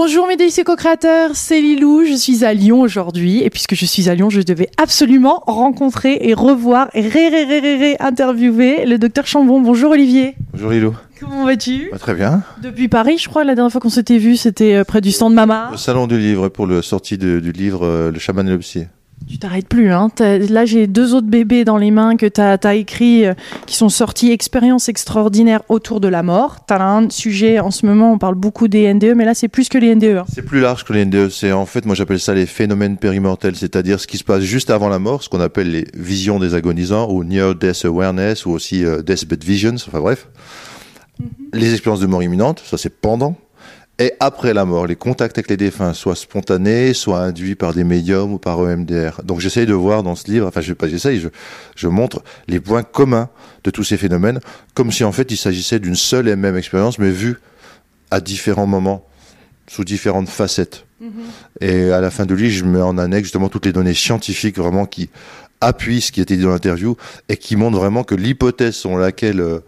Bonjour mes délicieuse co-créateurs, c'est Lilou, je suis à Lyon aujourd'hui et puisque je suis à Lyon, je devais absolument rencontrer et revoir et ré, ré, ré, ré, interviewer le docteur Chambon. Bonjour Olivier. Bonjour Lilou. Comment vas-tu? Bah, très bien. Depuis Paris, je crois, la dernière fois qu'on s'était vu, c'était euh, près du stand Mama. Le salon du livre pour le sortie de- du livre euh, Le chaman et le psy. Tu t'arrêtes plus, hein. Là, j'ai deux autres bébés dans les mains que tu as, écrit, euh, qui sont sortis, Expérience extraordinaire autour de la mort. Tu as un sujet, en ce moment, on parle beaucoup des NDE, mais là, c'est plus que les NDE. hein. C'est plus large que les NDE. C'est en fait, moi j'appelle ça les phénomènes périmortels, c'est-à-dire ce qui se passe juste avant la mort, ce qu'on appelle les visions des agonisants ou near death awareness ou aussi euh, deathbed visions. Enfin bref, les expériences de mort imminente, ça c'est pendant. Et après la mort, les contacts avec les défunts, soit spontanés, soit induits par des médiums ou par EMDR. Donc j'essaye de voir dans ce livre, enfin je pas j'essaye, je, je montre les points communs de tous ces phénomènes, comme si en fait il s'agissait d'une seule et même expérience, mais vue à différents moments, sous différentes facettes. Et à la fin du livre, je mets en annexe justement toutes les données scientifiques vraiment qui appuient ce qui était dit dans l'interview et qui montrent vraiment que l'hypothèse selon laquelle euh,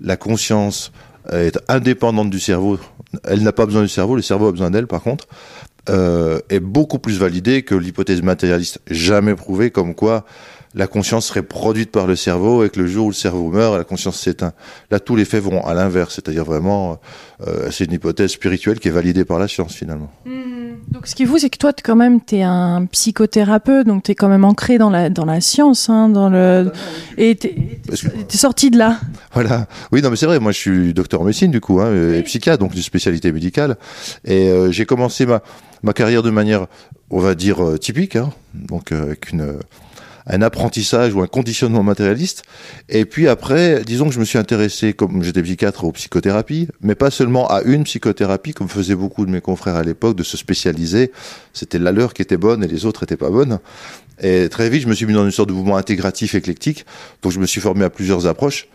la conscience est indépendante du cerveau, elle n'a pas besoin du cerveau, le cerveau a besoin d'elle par contre, euh, est beaucoup plus validée que l'hypothèse matérialiste jamais prouvée comme quoi la conscience serait produite par le cerveau et que le jour où le cerveau meurt, la conscience s'éteint. Là, tous les faits vont à l'inverse, c'est-à-dire vraiment, euh, c'est une hypothèse spirituelle qui est validée par la science finalement. Donc, ce qui est fou, c'est que toi, t- quand même, tu es un psychothérapeute, donc tu es quand même ancré dans la, dans la science, hein, dans le... et que- es sorti de là. Voilà. Oui, non, mais c'est vrai. Moi, je suis docteur en médecine du coup, hein, et psychiatre, donc d'une spécialité médicale. Et euh, j'ai commencé ma ma carrière de manière, on va dire euh, typique, hein, donc euh, avec une euh, un apprentissage ou un conditionnement matérialiste. Et puis après, disons que je me suis intéressé, comme j'étais psychiatre, aux psychothérapies, mais pas seulement à une psychothérapie, comme faisaient beaucoup de mes confrères à l'époque, de se spécialiser. C'était la leur qui était bonne et les autres étaient pas bonnes. Et très vite, je me suis mis dans une sorte de mouvement intégratif éclectique. Donc, je me suis formé à plusieurs approches.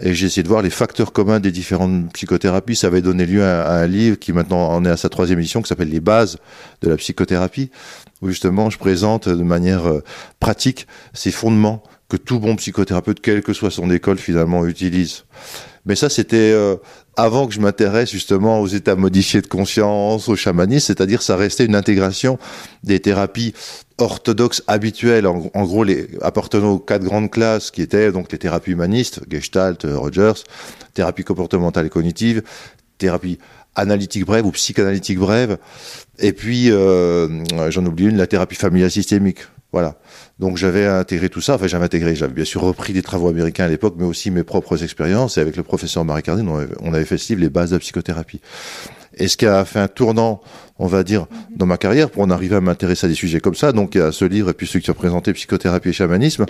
Et j'ai essayé de voir les facteurs communs des différentes psychothérapies. Ça avait donné lieu à, à un livre qui maintenant en est à sa troisième édition, qui s'appelle Les bases de la psychothérapie, où justement je présente de manière euh, pratique ces fondements que tout bon psychothérapeute, quelle que soit son école, finalement utilise. Mais ça, c'était euh, avant que je m'intéresse justement aux états modifiés de conscience, au chamanisme, c'est-à-dire ça restait une intégration des thérapies orthodoxes habituelles, en, en gros les appartenant aux quatre grandes classes qui étaient donc les thérapies humanistes, Gestalt, Rogers, thérapie comportementale et cognitive, thérapie analytique brève ou psychanalytique brève, et puis euh, j'en oublie une, la thérapie familiale systémique. Voilà. Donc j'avais intégré tout ça, enfin j'avais intégré, j'avais bien sûr repris des travaux américains à l'époque, mais aussi mes propres expériences, et avec le professeur Marie Cardin, on avait, fait ce livre, Les bases de la psychothérapie. Et ce qui a fait un tournant, on va dire, dans ma carrière, pour en arriver à m'intéresser à des sujets comme ça, donc a ce livre, et puis celui qui représentait Psychothérapie et Chamanisme,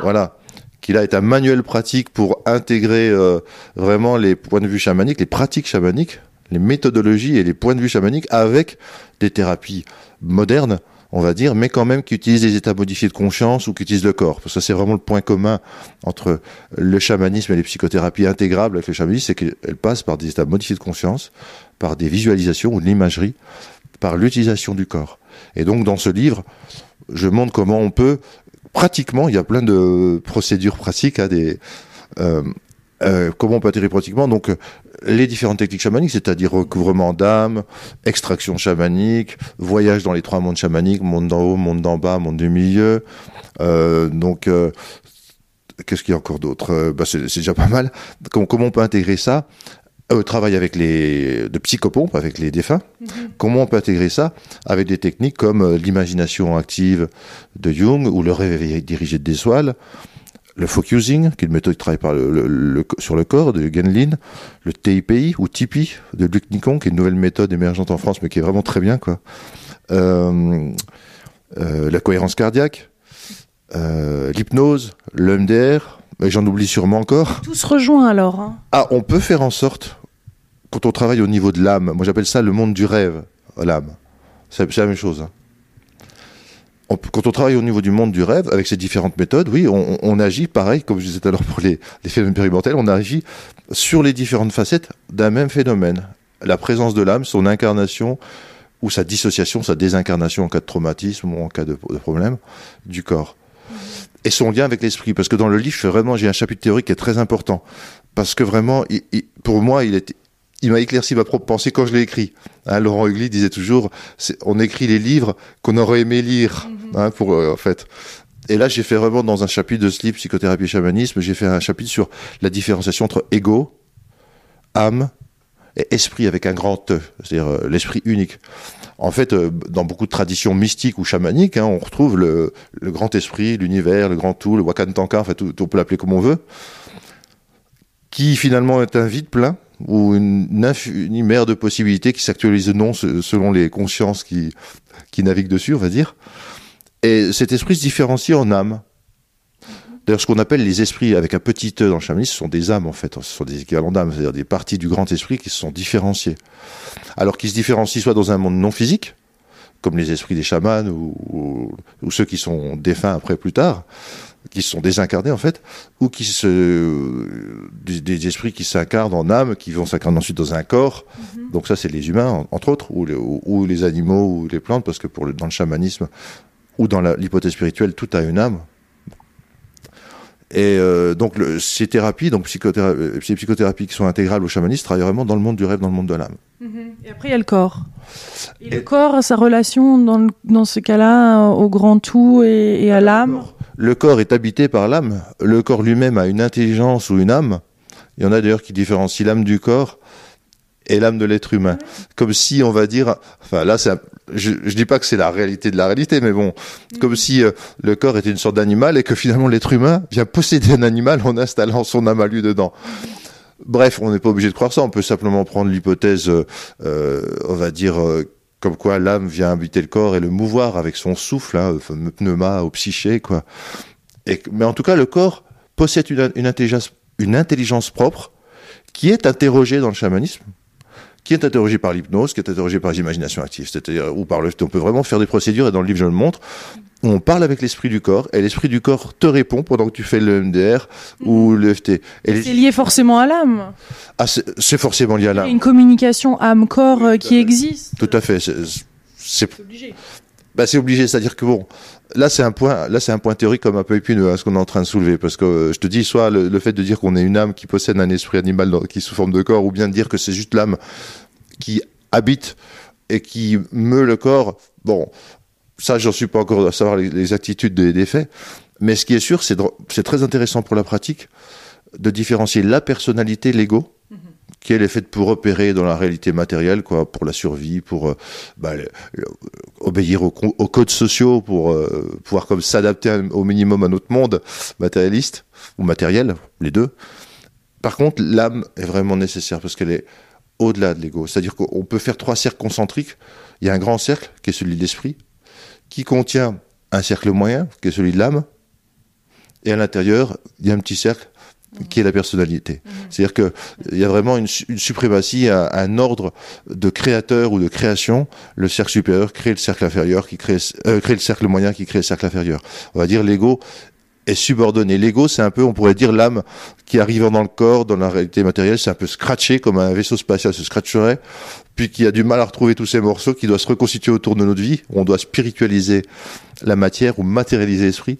voilà, qui là est un manuel pratique pour intégrer euh, vraiment les points de vue chamaniques, les pratiques chamaniques, les méthodologies et les points de vue chamaniques avec des thérapies modernes, on va dire, mais quand même qui utilisent des états modifiés de conscience ou qui utilisent le corps. Parce que c'est vraiment le point commun entre le chamanisme et les psychothérapies intégrables avec le chamanisme, c'est qu'elles passent par des états modifiés de conscience, par des visualisations ou de l'imagerie, par l'utilisation du corps. Et donc dans ce livre, je montre comment on peut, pratiquement, il y a plein de procédures pratiques, hein, des, euh, euh, comment on peut atterrir pratiquement donc les différentes techniques chamaniques, c'est-à-dire recouvrement d'âme, extraction chamanique, voyage dans les trois mondes chamaniques, monde d'en haut, monde d'en bas, monde du milieu. Euh, donc, euh, qu'est-ce qu'il y a encore d'autre? Euh, bah, c'est, déjà pas mal. Comment, comment on peut intégrer ça? Euh, travail avec les de psychopompes avec les défunts. Comment on peut intégrer ça avec des techniques comme l'imagination active de Jung ou le réveil dirigé de Dessoil, le focusing, qui est une méthode qui travaille par le, le- le- sur le corps de Genlin, le TIPI ou TIPI de Luc Nicon, qui est une nouvelle méthode émergente en France, mais qui est vraiment très bien, quoi. Euh, euh, la cohérence cardiaque, euh, l'hypnose, le MDR, mais j'en oublie sûrement encore. Tout se rejoint alors. hein. Ah, on peut faire en sorte, quand on travaille au niveau de l'âme, moi j'appelle ça le monde du rêve, l'âme. C'est c'est la même chose. hein. Quand on travaille au niveau du monde du rêve, avec ces différentes méthodes, oui, on, agit pareil, comme je disais tout à l'heure pour les, phénomènes périmortels, on agit sur les différentes facettes d'un même phénomène. La présence de l'âme, son incarnation, ou sa dissociation, sa désincarnation en cas de traumatisme ou en cas de, problème du corps. Et son lien avec l'esprit, parce que dans le livre, vraiment, j'ai un chapitre théorique qui est très important, parce que vraiment, pour moi, il m'a éclairci ma propre pensée quand je l'ai écrit. Hein, Laurent Hugli disait toujours, on écrit les livres qu'on aurait aimé lire, mhm. hein, pour en fait. Et là, j'ai fait vraiment dans un chapitre de livre, psychothérapie et chamanisme, j'ai fait un chapitre sur la différenciation entre ego, âme et esprit avec un grand E, c'est-à-dire euh, l'esprit unique. En fait, euh, dans beaucoup de traditions mystiques ou chamaniques, hein, on retrouve le, grand esprit, l'univers, le grand tout, le Wakantanka, en fait, on peut l'appeler comme on veut, qui finalement est un vide plein ou une, infinie mer de possibilités qui s'actualise non selon les consciences qui, qui naviguent dessus, on va dire. Et cet esprit se différencie en âme. D'ailleurs, ce qu'on appelle les esprits avec un petit e dans le chamanisme, ce sont des âmes en fait, ce sont des équivalents d'âmes, c'est-à-dire des parties du grand esprit qui se sont différenciées. Alors qu'ils se différencient soit dans un monde non physique, comme les esprits des chamans ou, ou, ceux qui sont défunts après plus tard, qui sont désincarnés en fait, ou qui se des, esprits qui s'incarnent en âme, qui vont s'incarner ensuite dans un corps. Mhm. Donc ça, c'est les humains entre autres, ou les, ou, les animaux ou les plantes, parce que pour le, dans le chamanisme ou dans l'hypothèse spirituelle, tout a une âme. Et euh, donc le, ces thérapies, donc psychothérapie, euh, ces psychothérapies qui sont intégrales au chamanisme, travaillent vraiment dans le monde du rêve, dans le monde de l'âme. Mm-hmm. Et après il y a le corps. Et, le corps a sa relation dans, dans ce cas-là au grand tout et, et à l'âme. Le corps est habité par l'âme. Le corps lui-même a une intelligence ou une âme. Il y en a d'ailleurs qui différencient l'âme du corps et l'âme de l'être humain. Comme si, on va dire, enfin là, c'est, je, je dis pas que c'est la réalité de la réalité, mais bon, mm. comme si euh, le corps était une sorte d'animal et que finalement l'être humain vient posséder un animal en installant son âme à lui dedans. Bref, on n'est pas obligé de croire ça. On peut simplement prendre l'hypothèse, euh, euh on va dire, euh, comme quoi l'âme vient habiter le corps et le mouvoir avec son souffle, hein, pneuma au psyché, quoi. Et, mais en tout cas, le corps possède une intelligence propre qui est interrogée dans le chamanisme qui est interrogé par l'hypnose, qui est interrogé par l'imagination active, c'est-à-dire ou par le. On peut vraiment faire des procédures et dans le livre je le montre. On parle avec l'esprit du corps et l'esprit du corps te répond pendant que tu fais le MDR ou mhm. le FT. C'est lié forcément à l'âme. Ah, c'est forcément lié à l'âme. Il y a une communication âme-corps euh, qui existe. Tout à fait. C'est obligé. Bah, c'est obligé, c'est-à-dire que bon, là c'est un point, là c'est un point théorique comme un peu épineux, hein, ce qu'on est en train de soulever, parce que euh, je te dis soit le, fait de dire qu'on est une âme qui possède un esprit animal qui sous forme de corps, ou bien de dire que c'est juste l'âme qui habite et qui meut le corps. Bon, ça j'en suis pas encore à savoir les, attitudes des, faits, mais ce qui est sûr, c'est c'est très intéressant pour la pratique de différencier la personnalité, l'ego, qui est faite pour opérer dans la réalité matérielle, quoi, pour la survie, pour euh, bah, obéir aux, codes sociaux, pour euh, pouvoir comme s'adapter au minimum à notre monde matérialiste ou matériel, les deux. Par contre, l'âme est vraiment nécessaire parce qu'elle est au-delà de l'ego. C'est-à-dire qu'on peut faire trois cercles concentriques. Il y a un grand cercle qui est celui de l'esprit, qui contient un cercle moyen qui est celui de l'âme, et à l'intérieur, il y a un petit cercle qui est la personnalité. Mhm. C'est-à-dire qu'il y a vraiment une, suprématie, un, ordre de créateur ou de création. Le cercle supérieur crée le cercle inférieur, qui crée, euh, crée le cercle moyen, qui crée le cercle inférieur. On va dire l'ego est subordonné. L'ego, c'est un peu, on pourrait dire, l'âme qui arrive dans le corps, dans la réalité matérielle, c'est un peu scratché, comme un vaisseau spatial se scratcherait, puis qui a du mal à retrouver tous ces morceaux, qui doit se reconstituer autour de notre vie, on doit spiritualiser la matière ou matérialiser l'esprit.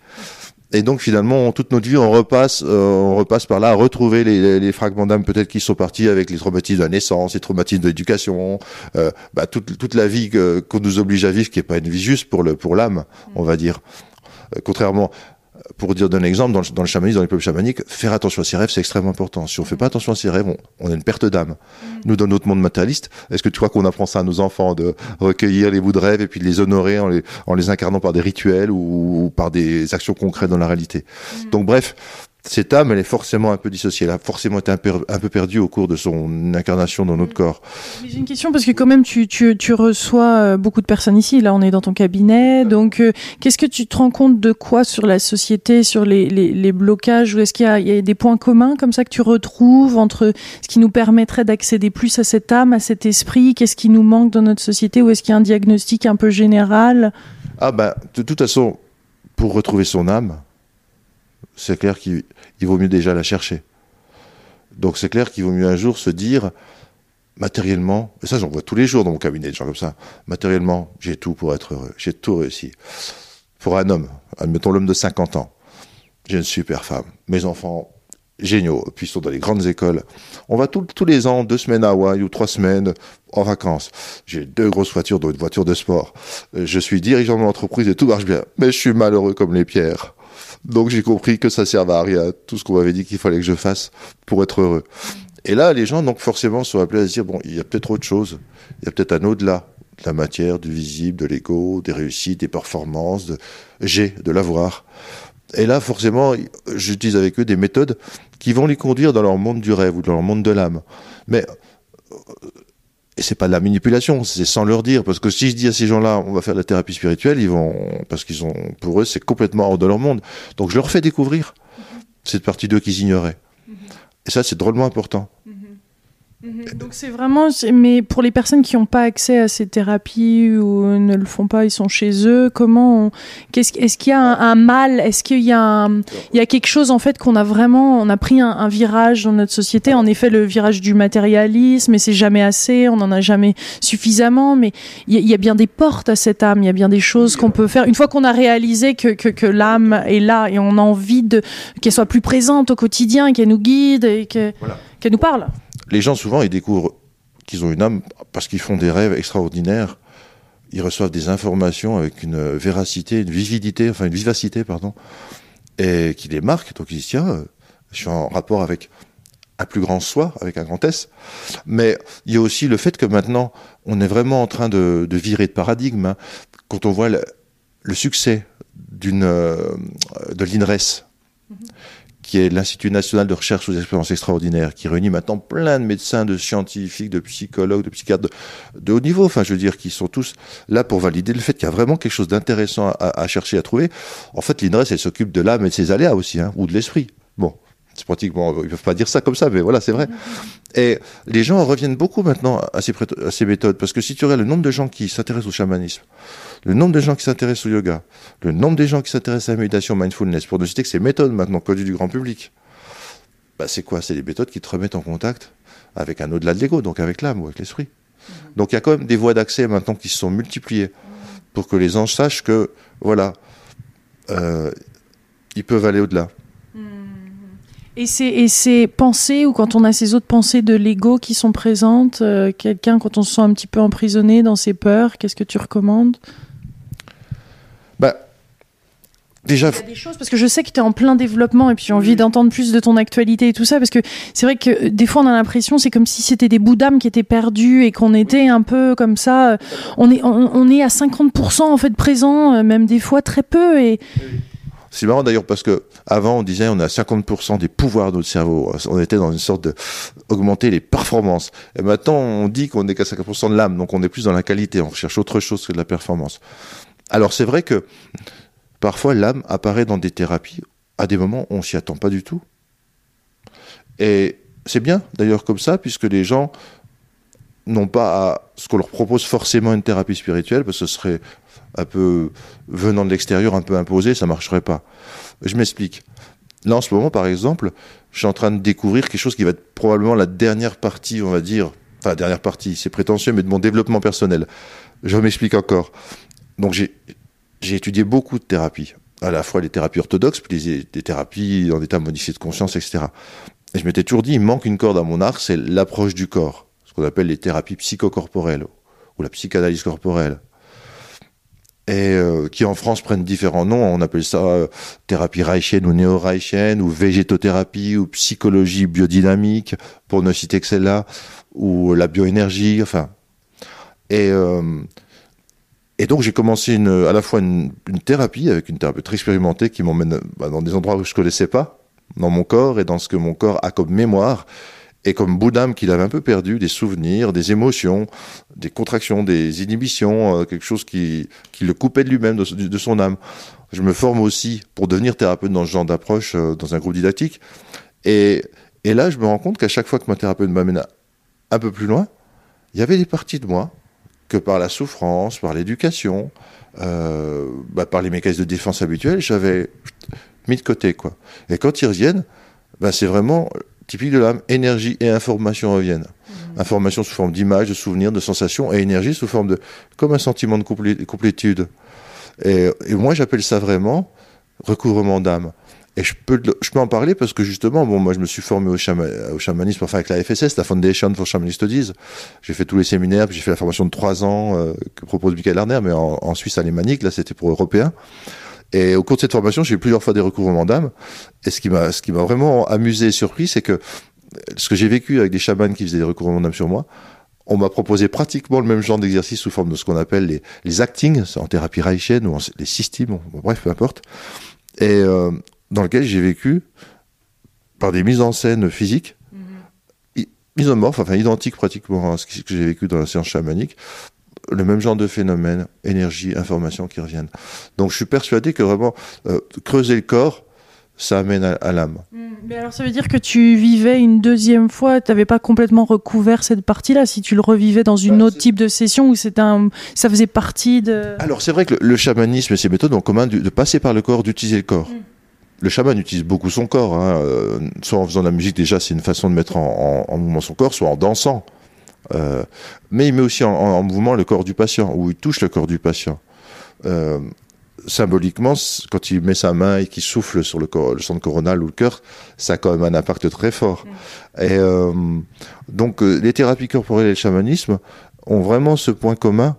Et donc finalement, toute notre vie, on repasse, euh, on repasse par là à retrouver les, les, fragments d'âme peut-être qui sont partis avec les traumatismes de la naissance, les traumatismes de l'éducation, euh, bah, toute, toute la vie qu'on nous oblige à vivre, qui est pas une vie juste pour le pour l'âme, on va dire. Euh, contrairement pour dire d'un exemple, dans le, dans le chamanisme, dans les peuples chamaniques, faire attention à ses rêves, c'est extrêmement important. Si on fait pas attention à ses rêves, on, a une perte d'âme. Mm. Nous, dans notre monde matérialiste, est-ce que tu crois qu'on apprend ça à nos enfants, de recueillir les bouts de rêve et puis de les honorer en les, en les incarnant par des rituels ou, par des actions concrètes dans la réalité? Mm. Donc bref, cette âme, elle est forcément un peu dissociée. Elle a forcément été un peu, un peu perdue au cours de son incarnation dans notre corps. J'ai une question parce que quand même, tu, tu, tu, reçois euh, beaucoup de personnes ici. Là, on est dans ton cabinet. Donc, euh, qu'est-ce que tu te rends compte de quoi sur la société, sur les, les, les blocages? Ou est-ce qu'il y, y, a des points communs comme ça que tu retrouves entre ce qui nous permettrait d'accéder plus à cette âme, à cet esprit? Qu'est-ce qui nous manque dans notre société? Ou est-ce qu'il y a un diagnostic un peu général? Ah ben, de toute façon, pour retrouver son âme, c'est clair qu'il vaut mieux déjà la chercher. Donc c'est clair qu'il vaut mieux un jour se dire, matériellement, et ça j'en vois tous les jours dans mon cabinet, des gens comme ça, matériellement, j'ai tout pour être heureux, j'ai tout réussi. Pour un homme, admettons l'homme de 50 ans, j'ai une super femme, mes enfants, géniaux, puis ils sont dans les grandes écoles. On va tous les ans, deux semaines à Hawaï ou trois semaines en vacances. J'ai deux grosses voitures, dont une voiture de sport. Euh, je suis dirigeant de mon entreprise et tout marche bien. Mais je suis malheureux comme les pierres. Donc j'ai compris que ça servait à rien, tout ce qu'on m'avait dit qu'il fallait que je fasse pour être heureux. Et là, les gens, donc forcément, sont appelés à se dire, bon, il y a peut-être autre chose. Il y a peut-être un au-delà de la matière, du visible, de l'ego, des réussites, des performances, de j'ai, de l'avoir. Et là, forcément, j'utilise avec eux des méthodes qui vont les conduire dans leur monde du rêve ou dans leur monde de l'âme. Mais et c'est pas de la manipulation, c'est sans leur dire, parce que si je dis à ces gens-là, on va faire de la thérapie spirituelle, ils vont, parce qu'ils ont, pour eux, c'est complètement hors de leur monde. Donc je leur fais découvrir cette partie d'eux qu'ils ignoraient. Et ça, c'est drôlement important. Mhm. Donc c'est vraiment, mais pour les personnes qui n'ont pas accès à ces thérapies ou ne le font pas, ils sont chez eux. Comment, qu'est-ce, est-ce qu'il y a un, mal? Est-ce qu'il y a, il y a quelque chose en fait qu'on a vraiment, on a pris un, virage dans notre société? En effet, le virage du matérialisme, et c'est jamais assez, on n'en a jamais suffisamment. Mais il y, a bien des portes à cette âme. Il y a bien des choses qu'on peut faire. Une fois qu'on a réalisé que, que, que l'âme est là et on a envie de qu'elle soit plus présente au quotidien, qu'elle nous guide et qu'elle nous parle les gens souvent ils découvrent qu'ils ont une âme parce qu'ils font des rêves extraordinaires. Ils reçoivent des informations avec une véracité, une vividité, enfin une vivacité, pardon, et qui les marque. Donc ils disent tiens, je suis en rapport avec un plus grand soi, avec un grand S. Mais il y a aussi le fait que maintenant, on est vraiment en train de, virer de paradigme. Hein. Quand on voit le, succès euh, de l'INRES, mm-hmm qui est l'Institut national de recherche aux expériences extraordinaires, qui réunit maintenant plein de médecins, de scientifiques, de psychologues, de psychiatres de, haut niveau, enfin je veux dire, qui sont tous là pour valider le fait qu'il y a vraiment quelque chose d'intéressant à, chercher, à trouver. En fait, l'INRES, elle s'occupe de l'âme et de ses aléas aussi, hein, ou de l'esprit. Bon, c'est pratiquement, ils peuvent pas dire ça comme ça, mais voilà, c'est vrai. Et les gens reviennent beaucoup maintenant à ces, méthodes, parce que si tu regardes le nombre de gens qui s'intéressent au chamanisme, le nombre de gens qui s'intéressent au yoga, le nombre de gens qui s'intéressent à la méditation, mindfulness, pour ne citer que ces méthodes maintenant connues du grand public, bah c'est quoi? C'est des méthodes qui te remettent en contact avec un au-delà de l'ego, donc avec l'âme ou avec l'esprit. Donc il y a quand même des voies d'accès maintenant qui se sont multipliées pour que les anges sachent que, voilà, euh, ils peuvent aller au-delà. Et ces, ces pensées, ou quand on a ces autres pensées de l'ego qui sont présentes, euh, quelqu'un, quand on se sent un petit peu emprisonné dans ses peurs, qu'est-ce que tu recommandes? Bah, Déjà, il y a des choses parce que je sais que tu es en plein développement et puis j'ai envie d'entendre plus de ton actualité et tout ça parce que c'est vrai que euh, des fois on a l'impression c'est comme si c'était des bouts d'âme qui étaient perdus et qu'on était un peu comme ça euh, on est on, est à 50% en fait présent même des fois très peu et c'est marrant d'ailleurs parce que avant on disait on a 50% des pouvoirs de notre cerveau. On était dans une sorte de augmenter les performances. Et maintenant on dit qu'on est qu'à 50% de l'âme, donc on est plus dans la qualité. On recherche autre chose que de la performance. Alors c'est vrai que parfois l'âme apparaît dans des thérapies à des moments où on s'y attend pas du tout. Et c'est bien d'ailleurs comme ça, puisque les gens n'ont pas à ce qu'on leur propose forcément une thérapie spirituelle, parce que ce serait un peu venant de l'extérieur, un peu imposé, ça marcherait pas. Je m'explique. Là, en ce moment, par exemple, je suis en train de découvrir quelque chose qui va être probablement la dernière partie, on va dire, enfin, la dernière partie, c'est prétentieux, mais de mon développement personnel. Je m'explique encore. Donc j'ai étudié beaucoup de thérapies, à la fois les thérapies orthodoxes, puis les, thérapies en état modifié de conscience, etc. Et je m'étais toujours dit, il manque une corde à mon arc, c'est l'approche du corps, ce qu'on appelle les thérapies psychocorporelles ou la psychanalyse corporelle. Et euh, qui en France prennent différents noms, on appelle ça euh, thérapie reichienne ou néo-reichienne, ou végétothérapie, ou psychologie biodynamique, pour ne citer que celle-là, ou la bioénergie, enfin. Et euh, et donc j'ai commencé une, à la fois une, une, thérapie avec une thérapeute expérimentée qui m'emmène bah, dans des endroits où je connaissais pas, dans mon corps et dans ce que mon corps a comme mémoire et comme bout qu'il avait un peu perdu, des souvenirs, des émotions, des contractions, des inhibitions, euh, quelque chose qui, qui le coupait de lui-même, de, de, son âme. Je me forme aussi pour devenir thérapeute dans ce genre d'approche, euh, dans un groupe didactique. Et, et là, je me rends compte qu'à chaque fois que ma thérapeute m'amène un peu plus loin, il y avait des parties de moi que par la souffrance, par l'éducation, euh, bah, par les mécanismes de défense habituels, j'avais mis de côté. quoi. Et quand ils reviennent, bah, c'est vraiment typique de l'âme, énergie et information reviennent. Mmh. Information sous forme d'images, de souvenirs, de sensations, et énergie sous forme de... comme un sentiment de complétude. Et, et moi, j'appelle ça vraiment recouvrement d'âme. Et je peux, je peux en parler parce que justement, bon, moi, je me suis formé au, au chamanisme, enfin avec la FSS, la Foundation for Shaman Studies. J'ai fait tous les séminaires, j'ai fait la formation de trois ans euh, que propose Michael Arner, mais en, en Suisse alémanique. Là, c'était pour européens. Et au cours de cette formation, j'ai eu plusieurs fois des recouvrements d'âme. Et ce qui m'a, ce qui m'a vraiment amusé et surpris, c'est que ce que j'ai vécu avec des chamans qui faisaient des recouvrements d'âme sur moi, on m'a proposé pratiquement le même genre d'exercice sous forme de ce qu'on appelle les, les acting, en thérapie reichienne ou en, les systèmes, bref, peu importe. Et euh, dans lequel j'ai vécu par des mises en scène physiques, mm isomorphes, enfin identiques pratiquement à ce que j'ai vécu dans la séance chamanique, le même genre de phénomène, énergie, information qui reviennent. Donc je suis persuadé que vraiment euh, creuser le corps, ça amène à, l'âme. Mm. Mais alors ça veut dire que tu vivais une deuxième fois, tu n'avais pas complètement recouvert cette partie-là, si tu le revivais dans une bah, autre type de session où un, ça faisait partie de... Alors c'est vrai que le, chamanisme et ses méthodes ont commun de, passer par le corps, d'utiliser le corps. Mm le chaman utilise beaucoup son corps, hein, euh, soit en faisant de la musique déjà, c'est une façon de mettre en, mouvement son corps, soit en dansant. Euh, mais il met aussi en, mouvement le corps du patient, ou il touche le corps du patient. Euh, symboliquement, quand il met sa main et qu'il souffle sur le, corps, le centre coronal ou le cœur, ça a quand même un impact très fort. Mm. Et donc, les thérapies corporelles et le chamanisme ont vraiment ce point commun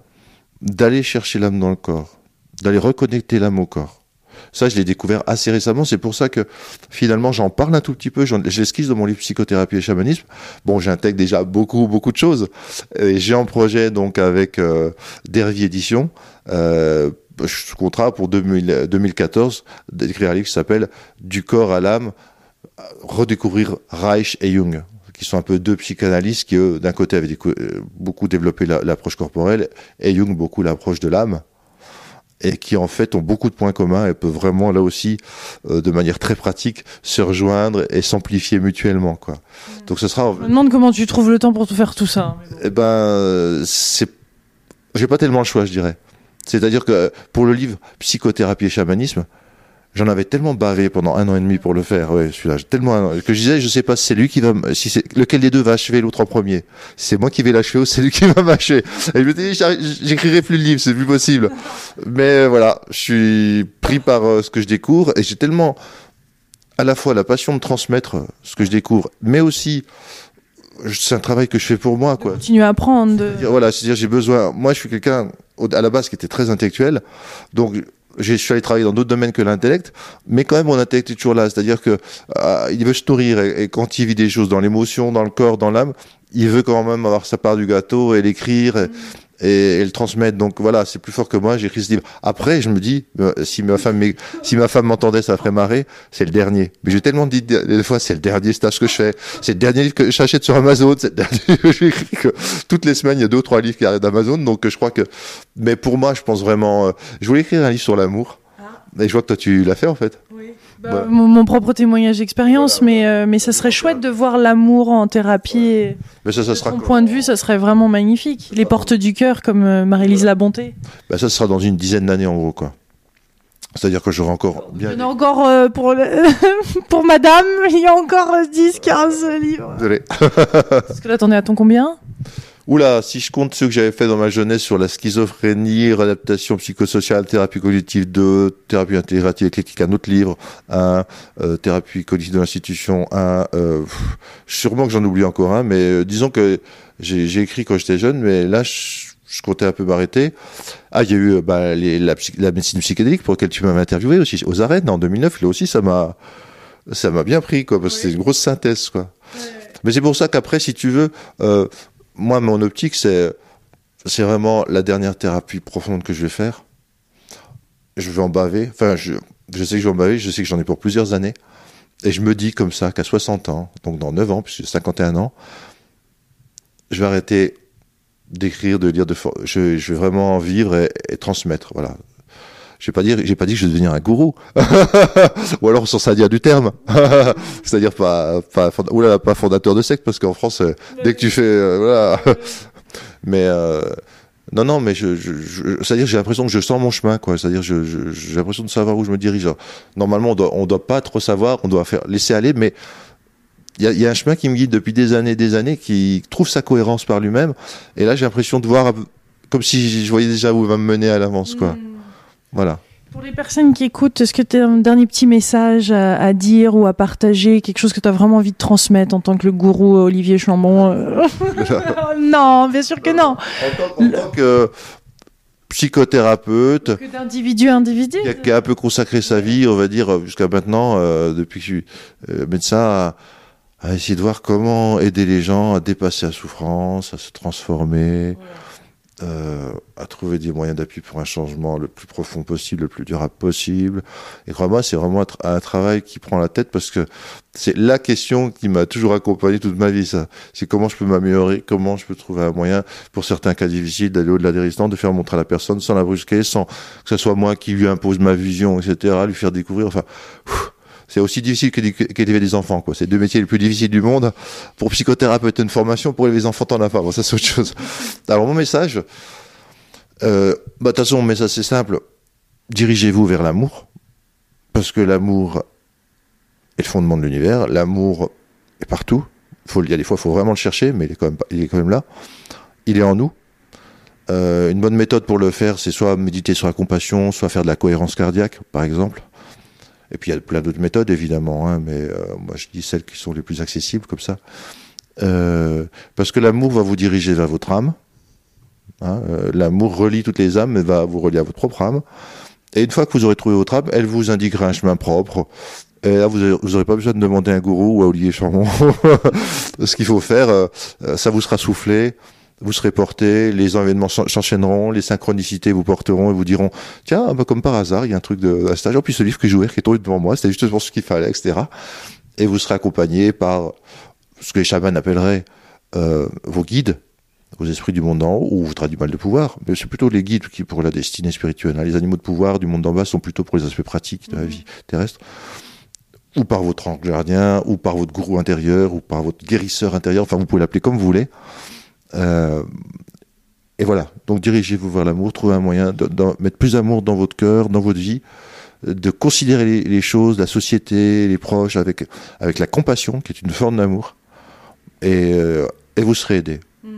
d'aller chercher l'âme dans le corps, d'aller reconnecter l'âme au corps. Ça, je l'ai découvert assez récemment. C'est pour ça que finalement, j'en parle un tout petit peu. J'esquisse dans mon livre Psychothérapie et chamanisme. Bon, j'intègre déjà beaucoup, beaucoup de choses. J'ai un projet donc avec euh, Dervie Édition. Euh, contrat pour 2014 d'écrire un livre qui s'appelle Du corps à l'âme, redécouvrir Reich et Jung qui sont un peu deux psychanalystes qui, d'un côté, avaient euh, beaucoup développé l'approche corporelle, et Jung beaucoup l'approche de l'âme et qui en fait ont beaucoup de points communs et peuvent vraiment là aussi euh, de manière très pratique se rejoindre et s'amplifier mutuellement quoi. Mmh. Donc ce sera. Je me demande comment tu trouves le temps pour tout faire tout ça. Eh ben c'est, j'ai pas tellement le choix je dirais. C'est-à-dire que pour le livre Psychothérapie et chamanisme, J'en avais tellement bavé pendant un an et demi pour le faire, ouais, celui-là, tellement que je disais, je sais pas si c'est lui qui va, si c'est lequel des deux va achever l'autre en premier. Si c'est moi qui vais l'achever ou c'est lui qui va m'achever. Et je me dis, j'écrirai plus le livre, c'est plus possible. Mais voilà, je suis pris par euh, ce que je découvre et j'ai tellement à la fois la passion de transmettre ce que je découvre, mais aussi c'est un travail que je fais pour moi, quoi. Continuer à apprendre. Voilà, c'est-à-dire j'ai besoin. Moi, je suis quelqu'un à la base qui était très intellectuel, donc je suis allé travailler dans d'autres domaines que l'intellect, mais quand même mon intellect est toujours là. C'est-à-dire que euh, il veut se nourrir et, quand il vit des choses dans l'émotion, dans le corps, dans l'âme, il veut quand même avoir sa part du gâteau et l'écrire. Mm et, le transmettre. Donc voilà, c'est plus fort que moi. J'écris ce livre. Après, je me dis, euh, si ma femme, si ma femme m'entendait, ça ferait marrer. C'est le dernier. Mais j'ai tellement dit des fois, c'est le dernier stage que je fais. C'est le dernier livre que j'achète sur Amazon. C'est le dernier que j'écris. Que toutes les semaines, il y a deux ou trois livres qui arrivent d'Amazon. Donc je crois que. Mais pour moi, je pense vraiment. Euh, je voulais écrire un livre sur l'amour. Ah. Et je vois que toi, tu l'as fait en fait. Oui. Bah, mon, propre témoignage d'expérience, mais, euh, mais ça serait chouette de voir l'amour en thérapie. Mais ça, ça sera. De point de vue, ça serait vraiment magnifique. Les portes du cœur, comme euh, Marie-Lise La Bonté. Bah, ça sera dans une dizaine d'années, en gros, quoi. C'est-à-dire que j'aurai encore bien. Il y en a encore euh, pour, pour madame, il y a encore 10, 15 livres. Désolé. Parce que là, t'en es à ton combien? Oula, si je compte ceux que j'avais fait dans ma jeunesse sur la schizophrénie, réadaptation psychosociale, thérapie cognitive 2, thérapie intégrative éclectique, un autre livre, un, euh, thérapie cognitive de l'institution, un, euh, sûrement que j'en oublie encore un, mais euh, disons que j'ai écrit quand j'étais jeune, mais là, je, comptais un peu m'arrêter. Ah, il y a eu bah, les, la, la, médecine psychédélique pour laquelle tu m'avais interviewé aussi aux arènes en 2009. Là aussi, ça m'a ça m'a bien pris quoi, parce que c'est une grosse synthèse quoi. Mais c'est pour ça qu'après, si tu veux, euh, moi, mon optique, c'est, c'est vraiment la dernière thérapie profonde que je vais faire. Je vais en baver. Enfin, je, je sais que je vais en baver, je sais que j'en ai pour plusieurs années. Et je me dis comme ça qu'à 60 ans, donc dans 9 ans, puisque j'ai 51 ans, je vais arrêter d'écrire, de lire, de je, je vais vraiment vivre et, transmettre. Voilà. Je vais pas dire, j'ai pas dit que je vais devenir un gourou, ou alors sans ça dire du terme, c'est-à-dire pas, pas, oulala, pas fondateur de secte, parce qu'en France, euh, dès que tu fais, euh, voilà, mais euh, non, non, mais je, je, je c'est-à-dire j'ai l'impression que je sens mon chemin, quoi. C'est-à-dire je, j'ai l'impression de savoir où je me dirige. normalement, on doit, on doit pas trop savoir, on doit faire laisser aller, mais il y a, y a, un chemin qui me guide depuis des années, des années, qui trouve sa cohérence par lui-même. Et là, j'ai l'impression de voir comme si je voyais déjà où il va me mener à l'avance, quoi. Hmm. Voilà. Pour les personnes qui écoutent, est-ce que tu as un dernier petit message à, dire ou à partager, quelque chose que tu as vraiment envie de transmettre en tant que le gourou Olivier Chambon euh Non, bien sûr que non. En tant, que psychothérapeute, d'individu à individu, qui a, un peu consacré sa vie, on va dire, jusqu'à maintenant, euh, depuis que je suis euh, médecin, à, essayer de voir comment aider les gens à dépasser la souffrance, à se transformer. Euh, à trouver des moyens d'appui pour un changement le plus profond possible, le plus durable possible. Et crois-moi, c'est vraiment un, travail qui prend la tête parce que c'est la question qui m'a toujours accompagné toute ma vie, ça. C'est comment je peux m'améliorer, comment je peux trouver un moyen, pour certains cas difficiles, d'aller au-delà des résistances, de faire montrer à la personne sans la brusquer, sans que ce soit moi qui lui impose ma vision, etc., lui faire découvrir, enfin, c'est aussi difficile qu'élever des enfants. Quoi. C'est deux métiers les plus difficiles du monde. Pour psychothérapeute, une formation. Pour élever des enfants, t'en as pas. Bon, ça, c'est autre chose. Alors, mon message, euh, bah, de toute façon, mon message, c'est simple. Dirigez-vous vers l'amour. Parce que l'amour est le fondement de l'univers. L'amour est partout. Faut, il y a des fois, il faut vraiment le chercher, mais il est quand même, il est quand même là. Il est en nous. Euh, une bonne méthode pour le faire, c'est soit méditer sur la compassion, soit faire de la cohérence cardiaque, par exemple. Et puis il y a plein d'autres méthodes évidemment, hein, mais euh, moi je dis celles qui sont les plus accessibles comme ça. Euh, parce que l'amour va vous diriger vers votre âme. Hein, euh, l'amour relie toutes les âmes, mais va vous relier à votre propre âme. Et une fois que vous aurez trouvé votre âme, elle vous indiquera un chemin propre. Et là, vous n'aurez pas besoin de demander à un gourou ou à Olivier Chambon ce qu'il faut faire. ça vous sera soufflé vous serez porté, les événements s'enchaîneront, les synchronicités vous porteront et vous diront tiens, bah, comme par hasard, il y a un truc de un stage. En plus, ce livre que j'ai ouvert qui est tombé devant moi, c'était justement ce qu'il fallait, etc. Et vous serez accompagné par ce que les chamans appelleraient euh, vos guides, vos esprits du monde d'en haut, ou vous du mal de pouvoir, mais c'est plutôt les guides qui pour la destinée spirituelle. Hein. Les animaux de pouvoir du monde d'en bas sont plutôt pour les aspects pratiques de la mmh. vie terrestre ou par votre ange gardien, ou par votre gourou intérieur, ou par votre guérisseur intérieur, enfin vous pouvez l'appeler comme vous voulez. Euh, et voilà, donc dirigez-vous vers l'amour, trouvez un moyen de, mettre plus d'amour dans votre cœur, dans votre vie, de considérer les, choses, la société, les proches, avec, avec la compassion, qui est une forme d'amour, et, euh, et, vous serez aidé. Hmm.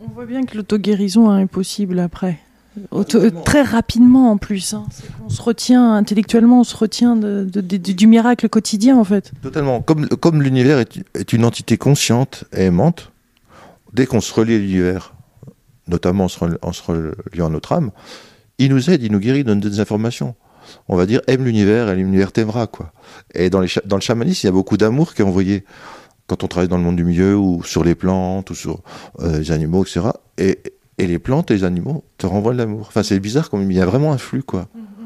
On voit bien que l'auto-guérison hein, est possible après. très rapidement en plus. Hein. On se retient intellectuellement, on se retient de, du miracle quotidien en fait. Totalement. Comme, comme l'univers est, est, une entité consciente et aimante, dès qu'on se relie à l'univers, notamment en se, reliant à notre âme, il nous aide, il nous guérit, il donne des informations. On va dire aime l'univers et l'univers t'aimera quoi. Et dans, le chamanisme, il y a beaucoup d'amour qui est envoyé quand on travaille dans le monde du milieu ou sur les plantes ou sur euh, les animaux, etc. Et, les plantes et les animaux te renvoient de l'amour. Enfin, c'est bizarre, comme il y a vraiment un flux quoi. Mm.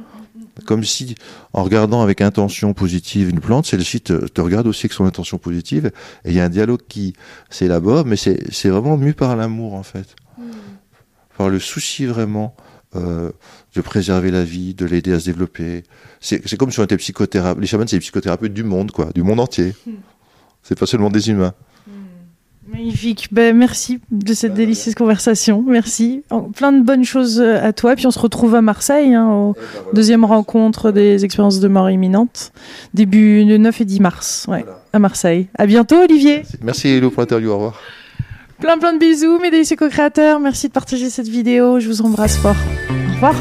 Comme si, en regardant avec intention positive une plante, celle-ci te, te, regarde aussi avec son intention positive. Et il y a un dialogue qui s'élabore, mais c'est vraiment mu par l'amour, en fait. Hmm. Par le souci vraiment euh, de préserver la vie, de l'aider à se développer. C'est comme si on était psychothérapeute. Les chamans, c'est les psychothérapeutes du monde, quoi, du monde entier. Hmm. C'est pas seulement des humains. Magnifique. Ben, merci de cette délicieuse conversation. Merci. Plein de bonnes choses euh, à toi. Puis on se retrouve à Marseille, hein, au eh ben, deuxième rencontre des expériences de mort imminente, début le 9 et 10 mars, ouais, à Marseille. À bientôt, Olivier. Merci, Hello, pour l'interview. Au revoir. Plein, plein de bisous, mes délicieux co-créateurs. Merci de partager cette vidéo. Je vous embrasse fort. Au revoir.